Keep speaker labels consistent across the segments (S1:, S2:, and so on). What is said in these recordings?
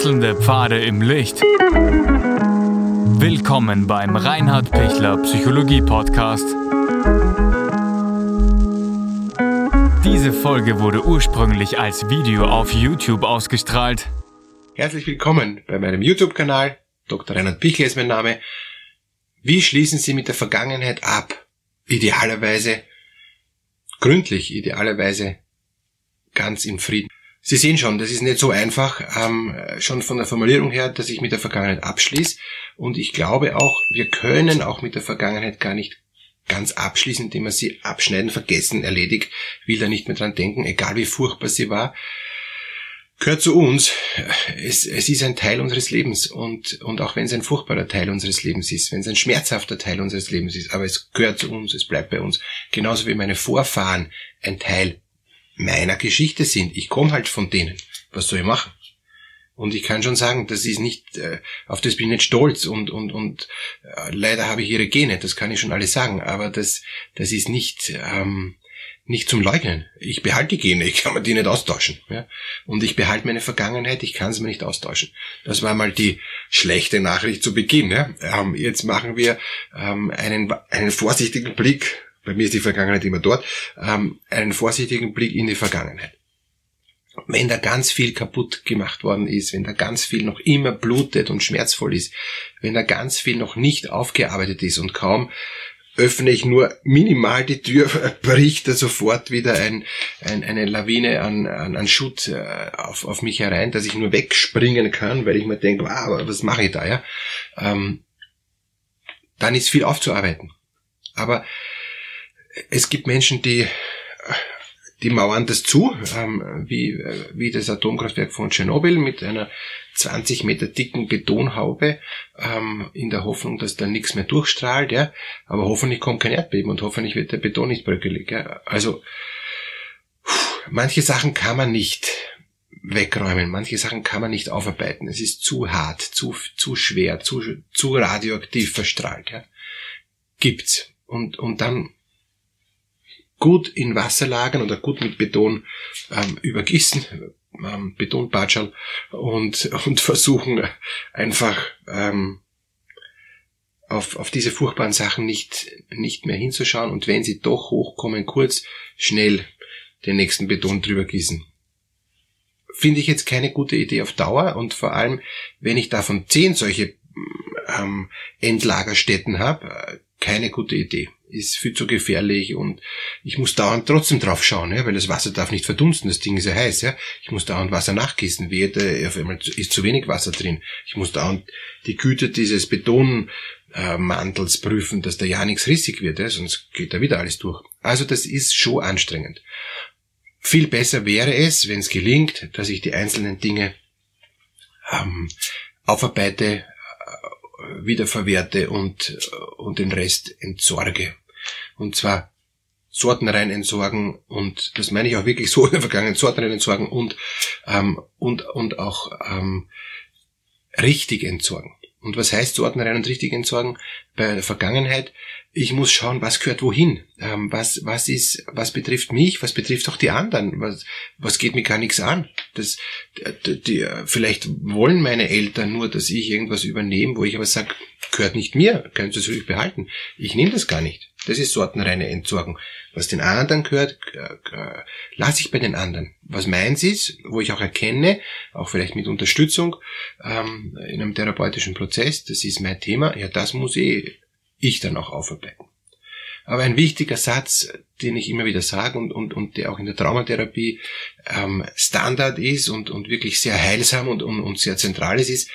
S1: Wechselnde Pfade im Licht. Willkommen beim Reinhard Pichler Psychologie Podcast. Diese Folge wurde ursprünglich als Video auf YouTube ausgestrahlt.
S2: Herzlich willkommen bei meinem YouTube-Kanal. Dr. Reinhard Pichler ist mein Name. Wie schließen Sie mit der Vergangenheit ab? Idealerweise gründlich, idealerweise ganz im Frieden. Sie sehen schon, das ist nicht so einfach, ähm, schon von der Formulierung her, dass ich mit der Vergangenheit abschließe. Und ich glaube auch, wir können auch mit der Vergangenheit gar nicht ganz abschließen, indem wir sie abschneiden, vergessen, erledigt, will da nicht mehr dran denken, egal wie furchtbar sie war. Gehört zu uns. Es, es ist ein Teil unseres Lebens und, und auch wenn es ein furchtbarer Teil unseres Lebens ist, wenn es ein schmerzhafter Teil unseres Lebens ist, aber es gehört zu uns, es bleibt bei uns. Genauso wie meine Vorfahren ein Teil meiner Geschichte sind. Ich komme halt von denen. Was soll ich machen? Und ich kann schon sagen, das ist nicht, äh, auf das bin ich nicht stolz und, und, und äh, leider habe ich ihre Gene, das kann ich schon alles sagen, aber das, das ist nicht, ähm, nicht zum Leugnen. Ich behalte die Gene, ich kann mir die nicht austauschen. Ja? Und ich behalte meine Vergangenheit, ich kann es mir nicht austauschen. Das war mal die schlechte Nachricht zu Beginn. Ja? Ähm, jetzt machen wir ähm, einen, einen vorsichtigen Blick bei mir ist die Vergangenheit immer dort, ähm, einen vorsichtigen Blick in die Vergangenheit. Wenn da ganz viel kaputt gemacht worden ist, wenn da ganz viel noch immer blutet und schmerzvoll ist, wenn da ganz viel noch nicht aufgearbeitet ist und kaum öffne ich nur minimal die Tür, bricht da sofort wieder ein, ein, eine Lawine an, an, an Schutt äh, auf, auf mich herein, dass ich nur wegspringen kann, weil ich mir denke, wow, was mache ich da, ja? Ähm, dann ist viel aufzuarbeiten. Aber es gibt Menschen, die die mauern das zu, ähm, wie, wie das Atomkraftwerk von Tschernobyl mit einer 20 Meter dicken Betonhaube, ähm, in der Hoffnung, dass da nichts mehr durchstrahlt, ja. Aber hoffentlich kommt kein Erdbeben und hoffentlich wird der Beton nicht bröckelig, ja. Also, manche Sachen kann man nicht wegräumen, manche Sachen kann man nicht aufarbeiten. Es ist zu hart, zu, zu schwer, zu, zu radioaktiv verstrahlt, ja. Gibt's. Und, und dann gut in Wasser lagern oder gut mit Beton ähm, übergießen, ähm, Betonpatschern und, und versuchen einfach ähm, auf, auf diese furchtbaren Sachen nicht, nicht mehr hinzuschauen und wenn sie doch hochkommen, kurz, schnell den nächsten Beton drüber gießen. Finde ich jetzt keine gute Idee auf Dauer und vor allem, wenn ich davon zehn solche ähm, Endlagerstätten habe, keine gute Idee ist viel zu gefährlich und ich muss dauernd trotzdem drauf schauen, ja, weil das Wasser darf nicht verdunsten, das Ding ist ja heiß, ja. Ich muss dauernd Wasser nachgießen, wehe, da auf einmal ist zu wenig Wasser drin. Ich muss dauernd die Güte dieses Betonmantels prüfen, dass da ja nichts rissig wird, ja, sonst geht da wieder alles durch. Also das ist schon anstrengend. Viel besser wäre es, wenn es gelingt, dass ich die einzelnen Dinge ähm, aufarbeite, wiederverwerte und, und den Rest entsorge. Und zwar sortenrein entsorgen und das meine ich auch wirklich so in der Vergangenheit, sortenrein entsorgen und, ähm, und, und auch ähm, richtig entsorgen. Und was heißt sortenrein und richtig entsorgen? Bei der Vergangenheit ich muss schauen, was gehört wohin, ähm, was, was ist, was betrifft mich, was betrifft auch die anderen, was, was geht mir gar nichts an. Das, die, die, vielleicht wollen meine Eltern nur, dass ich irgendwas übernehme, wo ich aber sage, gehört nicht mir, können Sie es ruhig behalten. Ich nehme das gar nicht. Das ist sortenreine Entsorgung. Was den anderen gehört, äh, lasse ich bei den anderen. Was meins ist, wo ich auch erkenne, auch vielleicht mit Unterstützung ähm, in einem therapeutischen Prozess, das ist mein Thema, ja, das muss eh ich dann auch aufarbeiten. Aber ein wichtiger Satz, den ich immer wieder sage und, und, und der auch in der Traumatherapie ähm, Standard ist und, und wirklich sehr heilsam und, und, und sehr zentral ist, ist,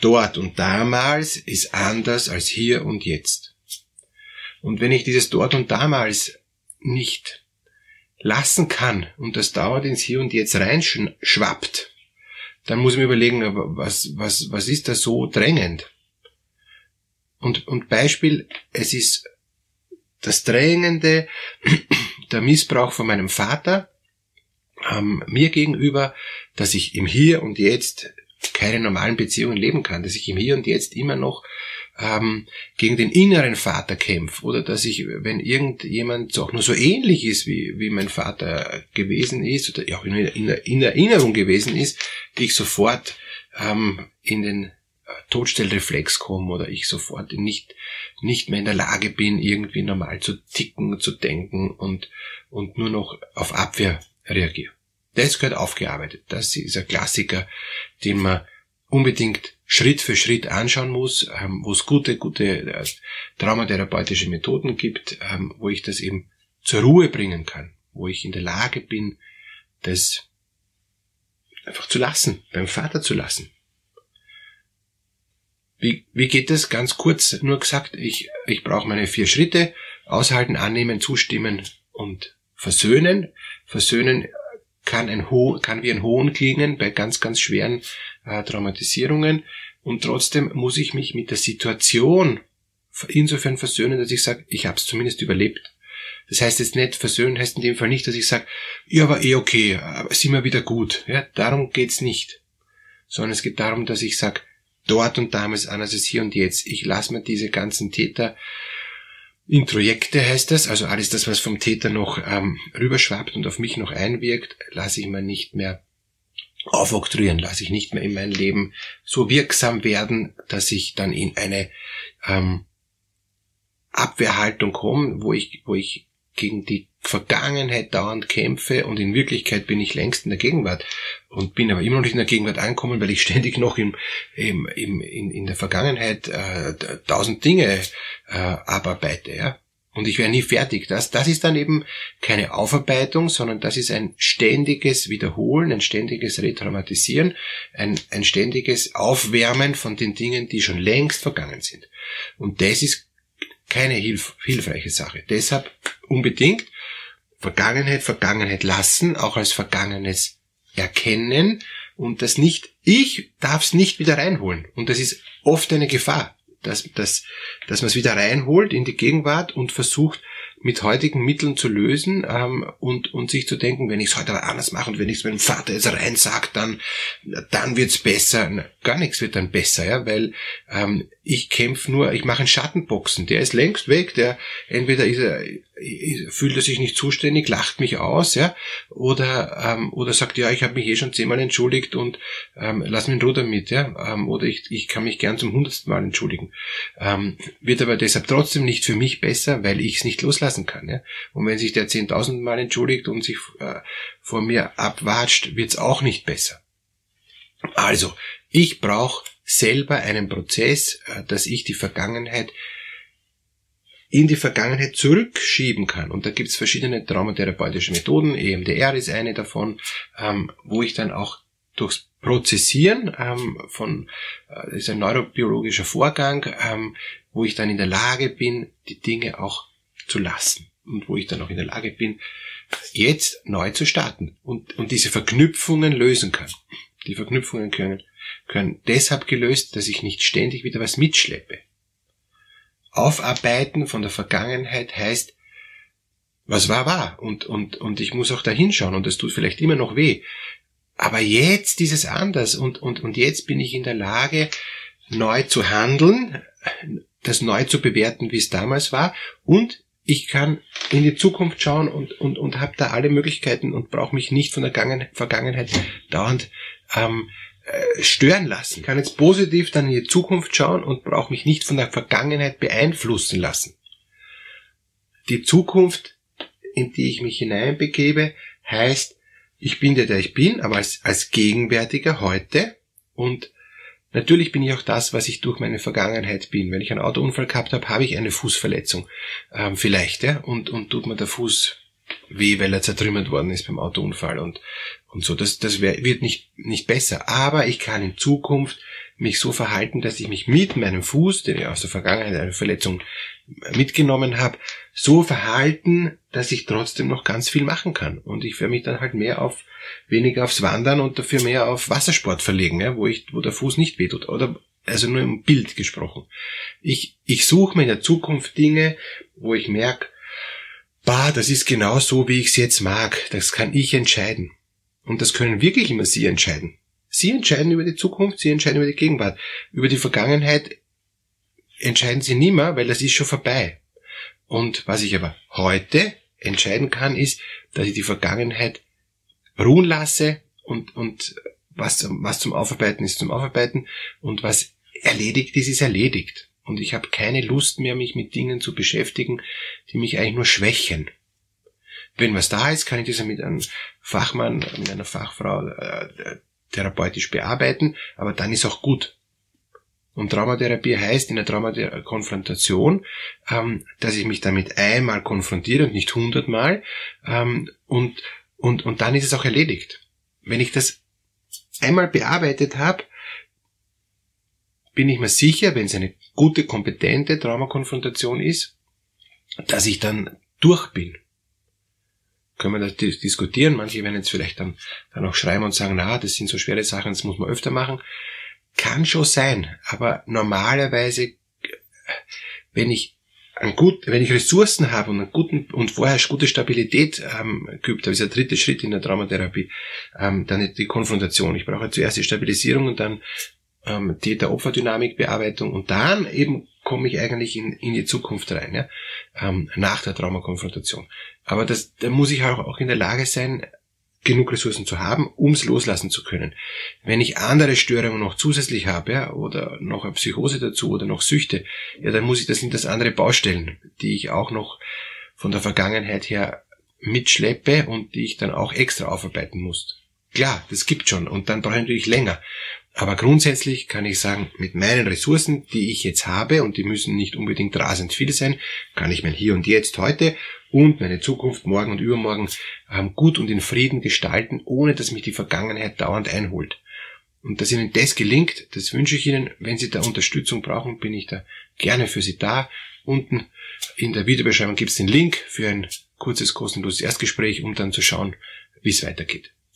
S2: dort und damals ist anders als hier und jetzt. Und wenn ich dieses dort und damals nicht lassen kann und das dauert ins Hier und Jetzt reinschwappt, dann muss ich mir überlegen, was, was, was ist da so drängend? Und, und Beispiel, es ist das Drängende, der Missbrauch von meinem Vater ähm, mir gegenüber, dass ich im Hier und Jetzt keine normalen Beziehungen leben kann, dass ich im Hier und Jetzt immer noch ähm, gegen den inneren Vater kämpfe oder dass ich, wenn irgendjemand auch nur so ähnlich ist, wie, wie mein Vater gewesen ist oder auch in, in, in Erinnerung gewesen ist, die ich sofort ähm, in den Todstellreflex komme oder ich sofort nicht, nicht mehr in der Lage bin, irgendwie normal zu ticken, zu denken und, und nur noch auf Abwehr reagiere. Das gehört aufgearbeitet. Das ist ein Klassiker, den man unbedingt Schritt für Schritt anschauen muss, ähm, wo es gute, gute äh, traumatherapeutische Methoden gibt, ähm, wo ich das eben zur Ruhe bringen kann, wo ich in der Lage bin, das einfach zu lassen, beim Vater zu lassen. Wie, wie geht das? Ganz kurz nur gesagt, ich, ich brauche meine vier Schritte, aushalten, annehmen, zustimmen und versöhnen. Versöhnen kann, ein Ho kann wie ein Hohn klingen bei ganz, ganz schweren äh, Traumatisierungen. Und trotzdem muss ich mich mit der Situation insofern versöhnen, dass ich sage, ich habe es zumindest überlebt. Das heißt jetzt nicht, versöhnen heißt in dem Fall nicht, dass ich sage, ja, aber eh okay, aber sind wir wieder gut. Ja, darum geht's nicht. Sondern es geht darum, dass ich sage, dort und damals anders als hier und jetzt. Ich lasse mir diese ganzen Täter Introjekte heißt das, also alles das, was vom Täter noch ähm, rüberschwappt und auf mich noch einwirkt, lasse ich mir nicht mehr aufoktroyieren, lasse ich nicht mehr in mein Leben so wirksam werden, dass ich dann in eine ähm, Abwehrhaltung komme, wo ich, wo ich gegen die Vergangenheit dauernd kämpfe und in Wirklichkeit bin ich längst in der Gegenwart und bin aber immer noch nicht in der Gegenwart angekommen, weil ich ständig noch im, im, im, in, in der Vergangenheit äh, tausend Dinge äh, abarbeite. Ja? Und ich wäre nie fertig. Das, das ist dann eben keine Aufarbeitung, sondern das ist ein ständiges Wiederholen, ein ständiges Retraumatisieren, ein, ein ständiges Aufwärmen von den Dingen, die schon längst vergangen sind. Und das ist keine hilf hilfreiche Sache. Deshalb unbedingt Vergangenheit Vergangenheit lassen, auch als Vergangenes erkennen und das nicht, ich darf es nicht wieder reinholen. Und das ist oft eine Gefahr, dass, dass, dass man es wieder reinholt in die Gegenwart und versucht, mit heutigen Mitteln zu lösen ähm, und, und sich zu denken, wenn ich es heute aber anders mache und wenn ich es meinem Vater jetzt rein sage, dann, dann wird's besser. Gar nichts wird dann besser, ja, weil ähm, ich kämpfe nur, ich mache einen Schattenboxen, der ist längst weg, der entweder ist er, fühlt er sich nicht zuständig, lacht mich aus, ja, oder ähm, oder sagt, ja, ich habe mich eh schon zehnmal entschuldigt und ähm, lass mich in Ruhe damit, ja, ähm, oder ich, ich kann mich gern zum hundertsten Mal entschuldigen, ähm, wird aber deshalb trotzdem nicht für mich besser, weil ich es nicht loslassen kann, ja, und wenn sich der zehntausend Mal entschuldigt und sich äh, vor mir abwatscht, wird's auch nicht besser. Also, ich brauche selber einen Prozess, äh, dass ich die Vergangenheit in die Vergangenheit zurückschieben kann. Und da gibt's verschiedene traumatherapeutische Methoden, EMDR ist eine davon, ähm, wo ich dann auch durchs Prozessieren ähm, von, äh, ist ein neurobiologischer Vorgang, ähm, wo ich dann in der Lage bin, die Dinge auch zu lassen. Und wo ich dann auch in der Lage bin, jetzt neu zu starten und, und diese Verknüpfungen lösen kann. Die Verknüpfungen können, können deshalb gelöst, dass ich nicht ständig wieder was mitschleppe. Aufarbeiten von der Vergangenheit heißt, was war, war. Und, und, und ich muss auch da hinschauen und das tut vielleicht immer noch weh. Aber jetzt ist es anders und, und, und jetzt bin ich in der Lage, neu zu handeln, das neu zu bewerten, wie es damals war und ich kann in die Zukunft schauen und, und, und habe da alle Möglichkeiten und brauche mich nicht von der Vergangenheit dauernd ähm, äh, stören lassen. Ich kann jetzt positiv dann in die Zukunft schauen und brauche mich nicht von der Vergangenheit beeinflussen lassen. Die Zukunft, in die ich mich hineinbegebe, heißt, ich bin der, der ich bin, aber als, als Gegenwärtiger heute und Natürlich bin ich auch das, was ich durch meine Vergangenheit bin. Wenn ich einen Autounfall gehabt habe, habe ich eine Fußverletzung. Ähm, vielleicht, ja, und, und tut mir der Fuß weh, weil er zertrümmert worden ist beim Autounfall und, und so. Das, das wär, wird nicht, nicht besser. Aber ich kann in Zukunft mich so verhalten, dass ich mich mit meinem Fuß, den ich aus der Vergangenheit eine Verletzung mitgenommen habe, so verhalten, dass ich trotzdem noch ganz viel machen kann. Und ich werde mich dann halt mehr auf, weniger aufs Wandern und dafür mehr auf Wassersport verlegen, ja, wo ich, wo der Fuß nicht wehtut. Oder, also nur im Bild gesprochen. Ich, ich suche mir in der Zukunft Dinge, wo ich merke, bah, das ist genau so, wie ich es jetzt mag. Das kann ich entscheiden. Und das können wirklich immer Sie entscheiden. Sie entscheiden über die Zukunft, Sie entscheiden über die Gegenwart. Über die Vergangenheit entscheiden Sie nimmer, weil das ist schon vorbei. Und was ich aber heute entscheiden kann, ist, dass ich die Vergangenheit ruhen lasse und, und was, was zum Aufarbeiten ist zum Aufarbeiten und was erledigt ist, ist erledigt. Und ich habe keine Lust mehr, mich mit Dingen zu beschäftigen, die mich eigentlich nur schwächen. Wenn was da ist, kann ich das mit einem Fachmann, mit einer Fachfrau äh, therapeutisch bearbeiten, aber dann ist auch gut. Und Traumatherapie heißt in der Traumakonfrontation, ähm, dass ich mich damit einmal konfrontiere und nicht hundertmal ähm, und, und, und dann ist es auch erledigt. Wenn ich das einmal bearbeitet habe, bin ich mir sicher, wenn es eine gute, kompetente Traumakonfrontation ist, dass ich dann durch bin. Können wir das diskutieren. Manche werden jetzt vielleicht dann, dann auch schreiben und sagen, na, das sind so schwere Sachen, das muss man öfter machen. Kann schon sein, aber normalerweise, wenn ich ein gut, wenn ich Ressourcen habe und einen guten und vorher gute Stabilität ähm, geübt habe, ist der dritte Schritt in der Traumatherapie, ähm, dann die Konfrontation. Ich brauche zuerst die Stabilisierung und dann ähm, Täter-Opfer-Dynamik-Bearbeitung und dann eben komme ich eigentlich in, in die Zukunft rein, ja, ähm, nach der Traumakonfrontation. Aber das, da muss ich auch, auch in der Lage sein, genug Ressourcen zu haben, ums loslassen zu können. Wenn ich andere Störungen noch zusätzlich habe, ja, oder noch eine Psychose dazu oder noch Süchte, ja, dann muss ich, das sind das andere Baustellen, die ich auch noch von der Vergangenheit her mitschleppe und die ich dann auch extra aufarbeiten muss. Klar, das gibt schon und dann brauche ich natürlich länger. Aber grundsätzlich kann ich sagen, mit meinen Ressourcen, die ich jetzt habe, und die müssen nicht unbedingt rasend viel sein, kann ich mein Hier und Jetzt heute und meine Zukunft morgen und übermorgen ähm, gut und in Frieden gestalten, ohne dass mich die Vergangenheit dauernd einholt. Und dass Ihnen das gelingt, das wünsche ich Ihnen. Wenn Sie da Unterstützung brauchen, bin ich da gerne für Sie da. Unten in der Videobeschreibung gibt es den Link für ein kurzes kostenloses Erstgespräch, um dann zu schauen, wie es weitergeht.